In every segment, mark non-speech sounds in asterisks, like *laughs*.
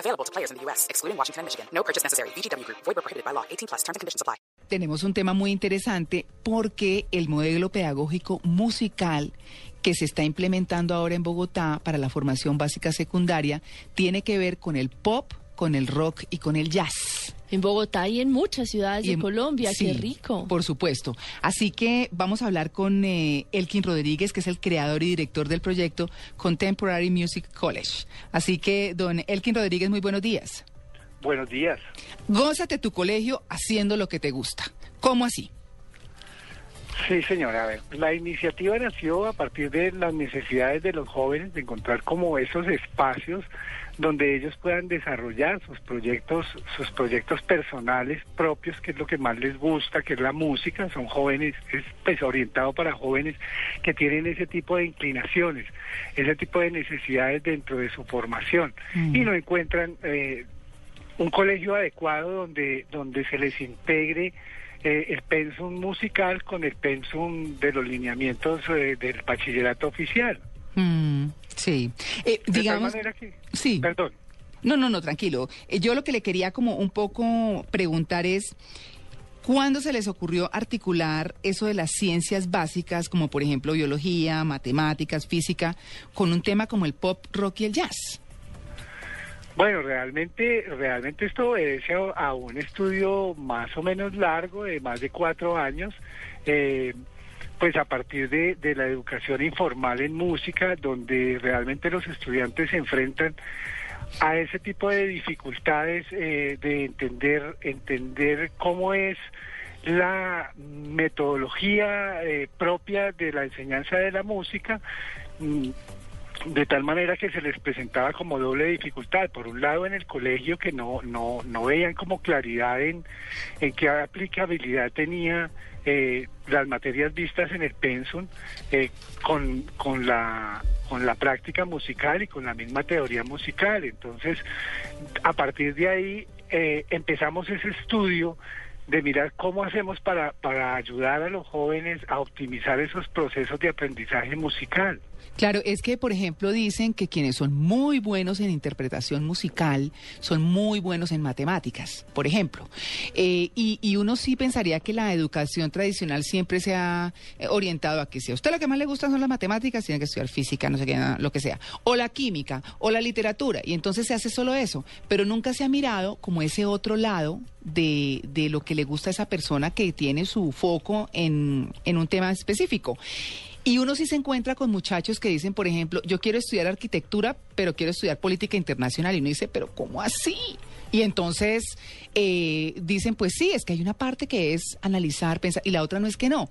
Available to players in the U.S., excluding Washington and Michigan. No purchase necessary. VGW Group. Void prohibited by law. 18 plus. Terms and conditions apply. Tenemos un tema muy interesante porque el modelo pedagógico musical que se está implementando ahora en Bogotá para la formación básica secundaria tiene que ver con el pop, con el rock y con el jazz. En Bogotá y en muchas ciudades Y de Colombia, sí, qué rico. Por supuesto. Así que vamos a hablar con eh, Elkin Rodríguez, que es el creador y director del proyecto Contemporary Music College. Así que, don Elkin Rodríguez, muy buenos días. Buenos días. Gózate tu colegio haciendo lo que te gusta. ¿Cómo así? Sí, señora. A ver, la iniciativa nació a partir de las necesidades de los jóvenes de encontrar como esos espacios donde ellos puedan desarrollar sus proyectos, sus proyectos personales propios, que es lo que más les gusta, que es la música. Son jóvenes, es pues orientado para jóvenes que tienen ese tipo de inclinaciones, ese tipo de necesidades dentro de su formación Mm. y no encuentran eh, un colegio adecuado donde donde se les integre eh, el pensum musical con el pensum de los lineamientos eh, del bachillerato oficial. Mm, sí. Eh, De digamos. tal manera que, Sí. perdón, No, no, no, tranquilo. Eh, Yo lo que le quería como un poco preguntar es, ¿cuándo se les ocurrió articular eso de las ciencias básicas, como por ejemplo biología, matemáticas, física, con un tema como el pop, rock y el jazz? Bueno, realmente, realmente esto obedece a, a un estudio más o menos largo, de más de cuatro años, eh, pues a partir de, de la educación informal en música, donde realmente los estudiantes se enfrentan a ese tipo de dificultades eh, de entender, entender cómo es la metodología eh, propia de la enseñanza de la música. De tal manera que se les presentaba como doble dificultad. Por un lado, en el colegio que no, no, no veían como claridad en, en qué aplicabilidad tenía eh, las materias vistas en el pensum eh, con, con, la, con la práctica musical y con la misma teoría musical. Entonces, a partir de ahí eh, empezamos ese estudio de mirar cómo hacemos para, para ayudar a los jóvenes a optimizar esos procesos de aprendizaje musical. Claro, es que, por ejemplo, dicen que quienes son muy buenos en interpretación musical son muy buenos en matemáticas, por ejemplo. Eh, y, y uno sí pensaría que la educación tradicional siempre se ha eh, orientado a que si a usted lo que más le gusta son las matemáticas, tiene que estudiar física, no sé qué, lo que sea, o la química, o la literatura, y entonces se hace solo eso, pero nunca se ha mirado como ese otro lado de, de lo que le gusta a esa persona que tiene su foco en, en un tema específico. Y uno sí se encuentra con muchachos que dicen, por ejemplo, yo quiero estudiar arquitectura, pero quiero estudiar política internacional. Y uno dice, pero ¿cómo así? Y entonces eh, dicen, pues sí, es que hay una parte que es analizar, pensar, y la otra no es que no.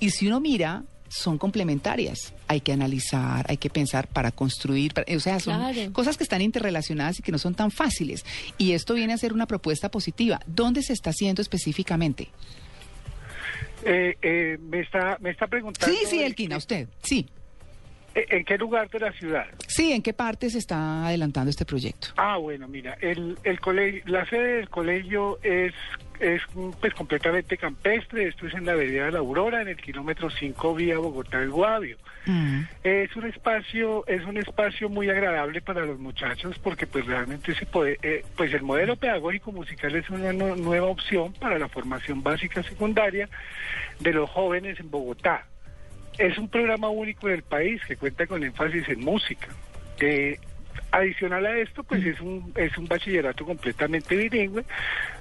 Y si uno mira, son complementarias. Hay que analizar, hay que pensar para construir, para- o sea, son Claro. cosas que están interrelacionadas y que no son tan fáciles. Y esto viene a ser una propuesta positiva. ¿Dónde se está haciendo específicamente? Eh, eh, me está me está preguntando Sí, sí, Elquina, qué- usted. Sí. Eh, ¿En qué lugar de la ciudad? Sí, ¿en qué parte se está adelantando este proyecto? Ah, bueno, mira, el, el colegio, la sede del colegio es es pues completamente campestre. Esto es en la Avenida de la Aurora, en el kilómetro 5 vía Bogotá del Guavio. Mm. Es un espacio es un espacio muy agradable para los muchachos porque pues realmente se puede eh, pues el modelo pedagógico musical es una nu- nueva opción para la formación básica secundaria de los jóvenes en Bogotá. Es un programa único en el país que cuenta con énfasis en música. Eh, adicional a esto, pues es un es un bachillerato completamente bilingüe,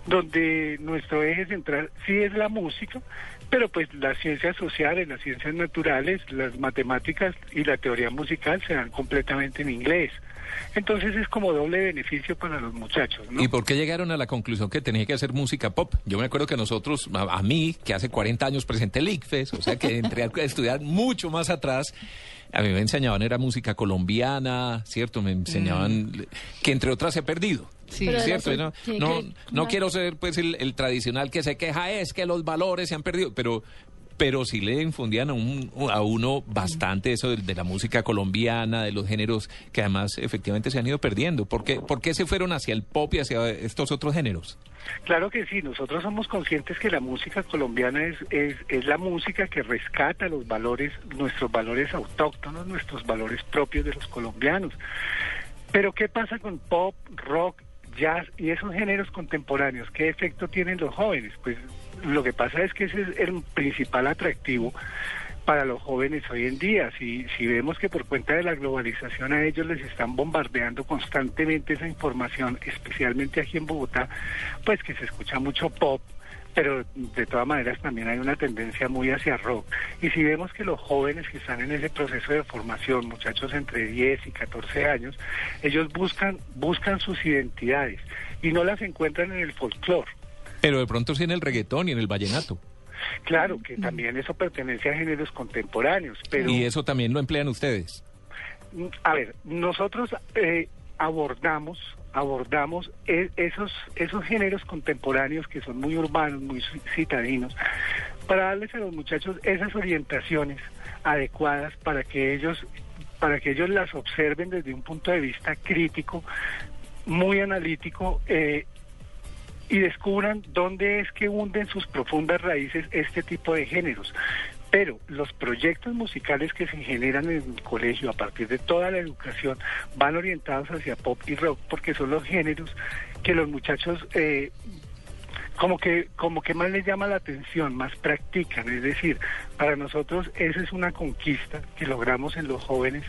donde nuestro eje central sí es la música, pero pues las ciencias sociales, las ciencias naturales, las matemáticas y la teoría musical se dan completamente en inglés. Entonces es como doble beneficio para los muchachos, ¿no? ¿Y por qué llegaron a la conclusión que tenía que hacer música pop? Yo me acuerdo que nosotros, a, a mí, que hace 40 años presenté el ICFES, o sea que entré a *laughs* estudiar mucho más atrás, a mí me enseñaban era música colombiana, ¿cierto? Me enseñaban, que entre otras he perdido. Sí. Pero cierto, no, no, que- no quiero ser pues el, el tradicional que se queja es que los valores se han perdido, pero pero sí le infundían a, un- a uno bastante eso de, de la música colombiana, de los géneros que además efectivamente se han ido perdiendo. ¿Por qué, por qué se fueron hacia el pop y hacia estos otros géneros? Claro que sí, nosotros somos conscientes que la música colombiana es, es, es la música que rescata los valores, nuestros valores autóctonos, nuestros valores propios de los colombianos. Pero ¿qué pasa con pop, rock, y esos géneros contemporáneos? ¿Qué efecto tienen los jóvenes? Pues lo que pasa es que ese es el principal atractivo para los jóvenes hoy en día. Si, si vemos que por cuenta de la globalización a ellos les están bombardeando constantemente esa información, especialmente aquí en Bogotá, pues que se escucha mucho pop, pero de todas maneras también hay una tendencia muy hacia rock. Y si vemos que los jóvenes que están en ese proceso de formación, muchachos entre 10 y 14 años, ellos buscan, buscan sus identidades y no las encuentran en el folclore. Pero de pronto sí en el reggaetón y en el vallenato. Claro que también eso pertenece a géneros contemporáneos, pero... Y eso también lo emplean ustedes. A ver, nosotros eh, abordamos abordamos e- esos esos géneros contemporáneos que son muy urbanos, muy ci- citadinos, para darles a los muchachos esas orientaciones adecuadas para que ellos para que ellos las observen desde un punto de vista crítico, muy analítico eh, y descubran dónde es que hunden sus profundas raíces este tipo de géneros. Pero los proyectos musicales que se generan en el colegio a partir de toda la educación van orientados hacia pop y rock porque son los géneros que los muchachos eh, como que como que más les llama la atención, más practican, es decir, para nosotros esa es una conquista que logramos en los jóvenes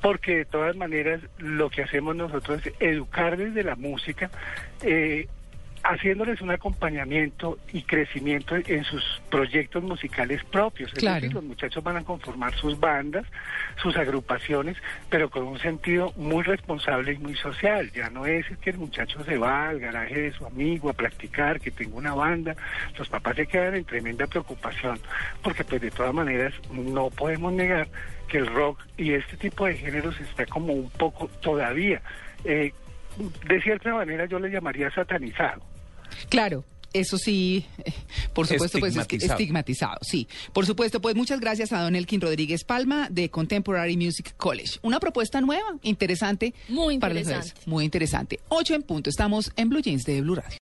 porque de todas maneras lo que hacemos nosotros es educar desde la música eh, haciéndoles un acompañamiento y crecimiento en sus proyectos musicales propios. Es Claro. decir, los muchachos van a conformar sus bandas, sus agrupaciones, pero con un sentido muy responsable y muy social. Ya no es que el muchacho se va al garaje de su amigo a practicar, que tenga una banda. Los papás se quedan en tremenda preocupación, porque pues de todas maneras no podemos negar que el rock y este tipo de géneros está como un poco todavía, eh, de cierta manera yo le llamaría satanizado. Claro. Eso sí, eh, por supuesto, pues es que Estigmatizado. estigmatizado, sí. Por supuesto, pues muchas gracias a Don Elkin Rodríguez Palma de Contemporary Music College. Una propuesta nueva, interesante. Muy para los interesante. Muy interesante. Ocho en punto. Estamos en Blue Jeans de Blue Radio.